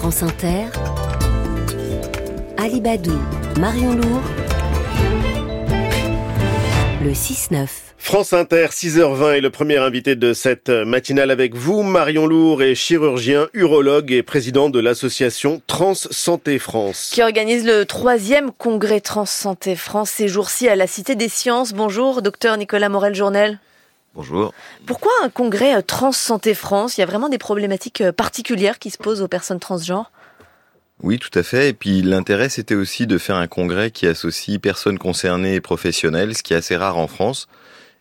France Inter, Alibadou, Marion Lourd, le 6-9. France Inter, 6h20 est le premier invité de cette matinale avec vous. Marion Lourd est chirurgien, urologue et président de l'association Trans Santé France. Qui organise le troisième congrès Trans Santé France ces jours-ci à la Cité des Sciences. Bonjour, docteur Nicolas Morel-Journel. Bonjour. Pourquoi un congrès Trans Santé France? Il y a vraiment des problématiques particulières qui se posent aux personnes transgenres? Oui, tout à fait. Et puis l'intérêt, c'était aussi de faire un congrès qui associe personnes concernées et professionnelles, ce qui est assez rare en France.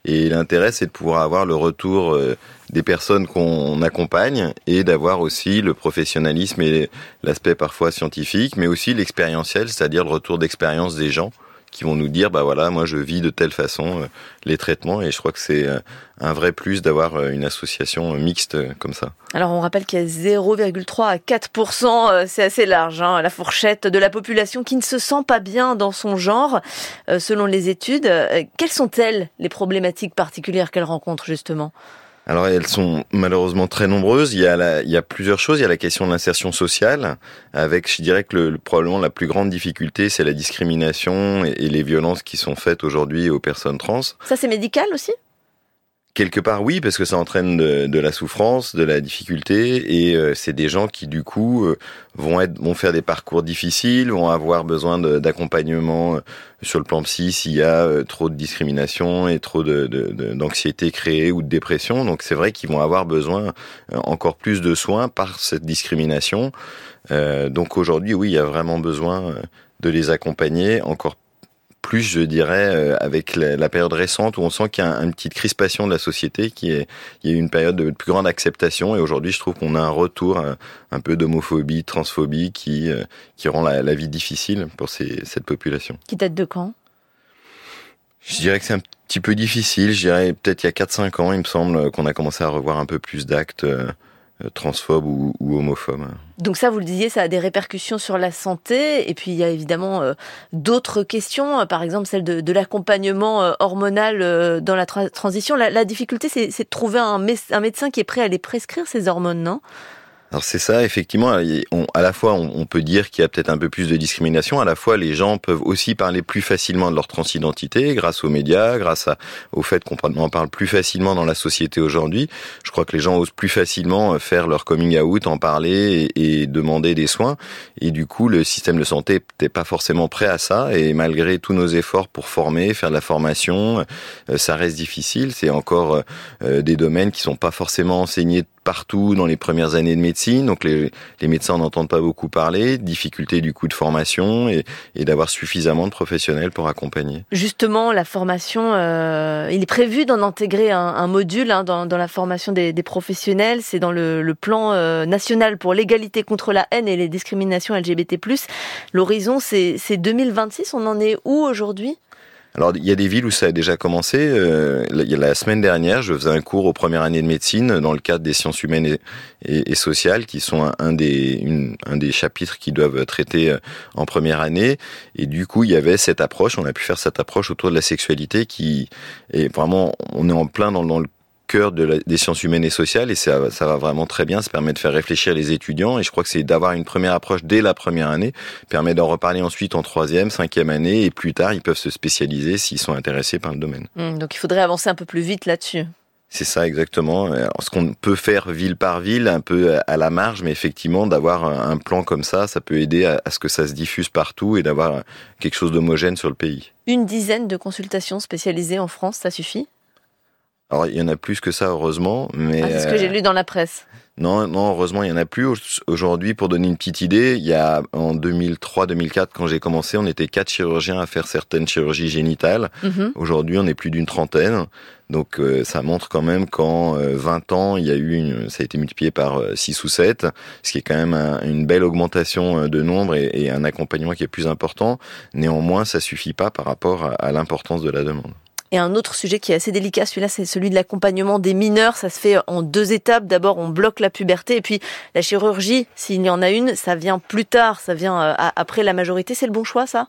Et l'intérêt, c'est de pouvoir avoir le retour euh, des personnes qu'on accompagne et d'avoir aussi le professionnalisme et l'aspect parfois scientifique, mais aussi l'expérientiel, c'est-à-dire le retour d'expérience des gens qui vont nous dire bah voilà moi je vis de telle façon euh, les traitements et je crois que c'est euh, un vrai plus d'avoir euh, une association mixte comme ça. Alors on rappelle qu'il y a 0,3 à 4% c'est assez large hein, la fourchette de la population qui ne se sent pas bien dans son genre selon les études. Quelles sont-elles les problématiques particulières qu'elles rencontrent justement? Alors elles sont malheureusement très nombreuses. Il y a, plusieurs choses. Il y a la question de l'insertion sociale, avec, je dirais que le, probablement la plus grande difficulté, c'est la discrimination et les violences qui sont faites aujourd'hui aux personnes trans. Ça c'est médical aussi? Quelque part, oui, parce que ça entraîne de, la souffrance, de la difficulté, et euh, c'est des gens qui, du coup, euh, vont être, vont faire des parcours difficiles, vont avoir besoin d'accompagnement euh, sur le plan psy s'il y a trop de discrimination et trop d'anxiété de, créée ou de dépression. Donc, c'est vrai qu'ils vont avoir besoin encore plus de soins par cette discrimination. donc, aujourd'hui, oui, il y a vraiment besoin de les accompagner encore plus, je dirais, euh, avec la, période récente où on sent qu'il y a une petite crispation de la société, qui est, il y a une période de plus grande acceptation. Et aujourd'hui, je trouve qu'on a un retour euh, un, peu d'homophobie, transphobie, qui, euh, qui rend la, vie difficile pour ces, cette population. Qui date de quand? Je dirais que c'est un petit peu difficile. Je dirais peut-être il y a 4-5 ans, il me semble, qu'on a commencé à revoir un peu plus d'actes euh, transphobes ou, ou homophobes. Donc ça, vous le disiez, ça a des répercussions sur la santé. Et puis il y a évidemment euh, d'autres questions, par exemple celle de, l'accompagnement euh, hormonal dans la transition. La, la difficulté, c'est de trouver un médecin qui est prêt à les prescrire ces hormones, non? Alors c'est ça, effectivement. à la fois, on, peut dire qu'il y a peut-être un peu plus de discrimination. À la fois, les gens peuvent aussi parler plus facilement de leur transidentité grâce aux médias, grâce au fait qu'on en parle plus facilement dans la société aujourd'hui. Je crois que les gens osent plus facilement euh, faire leur coming out, en parler et, demander des soins. Et du coup, le système de santé n'est pas forcément prêt à ça. Et malgré tous nos efforts pour former, faire de la formation, euh, ça reste difficile. C'est encore euh, des domaines qui sont pas forcément enseignés partout dans les premières années de médecine, donc les, médecins n'entendent pas beaucoup parler, difficulté du coup de formation et, d'avoir suffisamment de professionnels pour accompagner. Justement, la formation, euh, il est prévu d'en intégrer un, module hein, dans, la formation des, professionnels, c'est dans le, plan euh, national pour l'égalité contre la haine et les discriminations LGBT+. L'horizon, c'est 2026, on en est où aujourd'hui? Alors, il y a des villes où ça a déjà commencé. Euh, la semaine dernière, je faisais un cours aux premières années de médecine dans le cadre des sciences humaines et, sociales, qui sont un, des, un des chapitres qui doivent traiter euh, en première année. Et du coup, il y avait cette approche. On a pu faire cette approche autour de la sexualité qui est vraiment, on est en plein dans, dans le cœur de des sciences humaines et sociales et ça, ça va vraiment très bien. Ça permet de faire réfléchir les étudiants et je crois que c'est d'avoir une première approche dès la première année permet d'en reparler ensuite en troisième, cinquième année et plus tard ils peuvent se spécialiser s'ils sont intéressés par le domaine. Mmh, donc il faudrait avancer un peu plus vite là-dessus. C'est ça exactement. ce qu'on peut faire ville par ville, un peu à la marge, mais effectivement d'avoir un plan comme ça, ça peut aider à, à ce que ça se diffuse partout et d'avoir quelque chose d'homogène sur le pays. Une dizaine de consultations spécialisées en France, ça suffit? Alors, il y en a plus que ça, heureusement. Mais ah, c'est ce que j'ai lu dans la presse. Non, non, heureusement, il y en a plus. Aujourd'hui, pour donner une petite idée, il y a en 2003-2004, quand j'ai commencé, on était quatre chirurgiens à faire certaines chirurgies génitales. Mhm. Aujourd'hui, on est plus d'une trentaine. Donc, euh, ça montre quand même qu'en 20 euh, ans, il y a eu une, ça a été multiplié par 6 euh, ou 7, ce qui est quand même une belle augmentation de nombre et, un accompagnement qui est plus important. Néanmoins, ça suffit pas par rapport à l'importance de la demande. Et un autre sujet qui est assez délicat, celui-là, c'est celui de l'accompagnement des mineurs. Ça se fait en deux étapes. D'abord, on bloque la puberté, et puis la chirurgie, s'il y en a une, ça vient plus tard, ça vient euh, après la majorité. C'est le bon choix, ça?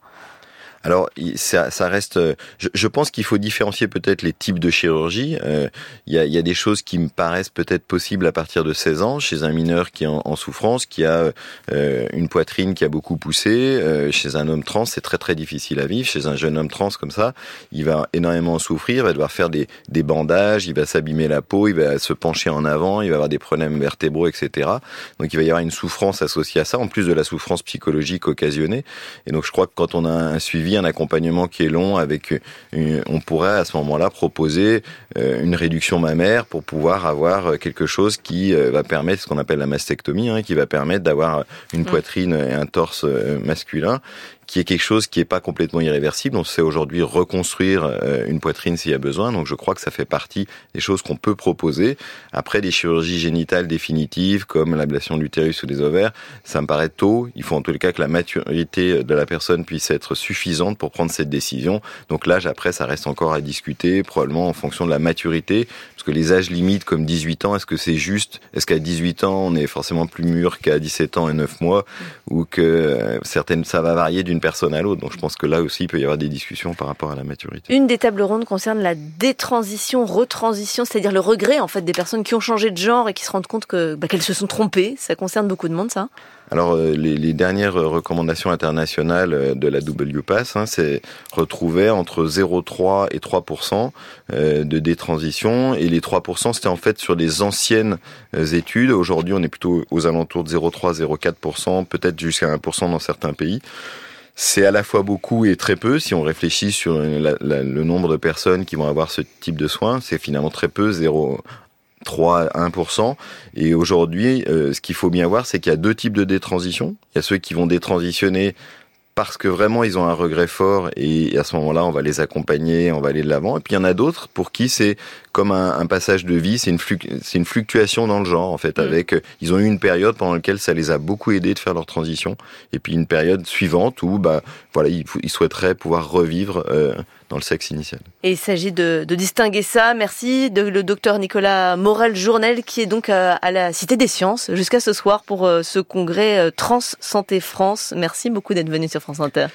Alors, ça, ça reste. Je, je pense qu'il faut différencier peut-être les types de chirurgie. Euh, il y, a, y, a, des choses qui me paraissent peut-être possibles à partir de 16 ans chez un mineur qui est en, en souffrance, qui a euh, une poitrine qui a beaucoup poussé. Euh, chez un homme trans, c'est très très difficile à vivre. Chez un jeune homme trans comme ça, il va énormément souffrir, il va devoir faire des, des bandages, il va s'abîmer la peau, il va se pencher en avant, il va avoir des problèmes vertébraux, etc. Donc il va y avoir une souffrance associée à ça, en plus de la souffrance psychologique occasionnée. Et donc je crois que quand on a un suivi un accompagnement qui est long, avec on pourrait à ce moment-là proposer euh, une réduction mammaire pour pouvoir avoir quelque chose qui euh, va permettre ce qu'on appelle la mastectomie, hein, qui va permettre d'avoir une mmh. poitrine et un torse euh, masculin qui est quelque chose qui est pas complètement irréversible. On sait aujourd'hui reconstruire euh, une poitrine s'il y a besoin. Donc je crois que ça fait partie des choses qu'on peut proposer. Après des chirurgies génitales définitives comme l'ablation de l'utérus ou des ovaires, ça me paraît tôt. Il faut en les cas que la maturité de la personne puisse être suffisante pour prendre cette décision. Donc l'âge après, ça reste encore à discuter, probablement en fonction de la maturité, parce que les âges limites comme 18 ans, est-ce que c'est juste? Est-ce qu'à 18 ans, on est forcément plus mûr qu'à 17 ans et 9 mois, ou que euh, certaines, ça va varier d'une personne à l'autre. Donc je pense que là aussi, il peut y avoir des discussions par rapport à la maturité. Une des tables rondes concerne la détransition, retransition, c'est-à-dire le regret en fait des personnes qui ont changé de genre et qui se rendent compte que bah, qu'elles se sont trompées. Ça concerne beaucoup de monde, ça. Alors euh, les, les, dernières recommandations internationales euh, de la WPASS, hein, c'est retrouver entre 0,3 et 3% euh, de détransition. Et les 3 c'était en fait sur des anciennes études. Aujourd'hui, on est plutôt aux alentours de 0,3, 0,4% peut-être jusqu'à 1 dans certains pays. C'est à la fois beaucoup et très peu. Si on réfléchit sur le nombre de personnes qui vont avoir ce type de soins, c'est finalement très peu, 0,3 à 1%. Et aujourd'hui, euh, ce qu'il faut bien voir, c'est qu'il y a deux types de détransition. Il y a ceux qui vont détransitionner parce que vraiment ils ont un regret fort et à ce moment-là on va les accompagner, on va aller de l'avant. Et puis il y en a d'autres pour qui c'est comme un, un, passage de vie, c'est une, c'est une fluctuation dans le genre en fait. Mm. Avec euh, ils ont eu une période pendant laquelle ça les a beaucoup aidés de faire leur transition, et puis une période suivante où bah voilà ils, ils souhaiteraient pouvoir revivre euh, dans le sexe initial. Et il s'agit de, de, distinguer ça. Merci de le docteur Nicolas Morel Journel qui est donc à, à la Cité des Sciences jusqu'à ce soir pour euh, ce congrès Trans Santé France. Merci beaucoup d'être venu France Inter.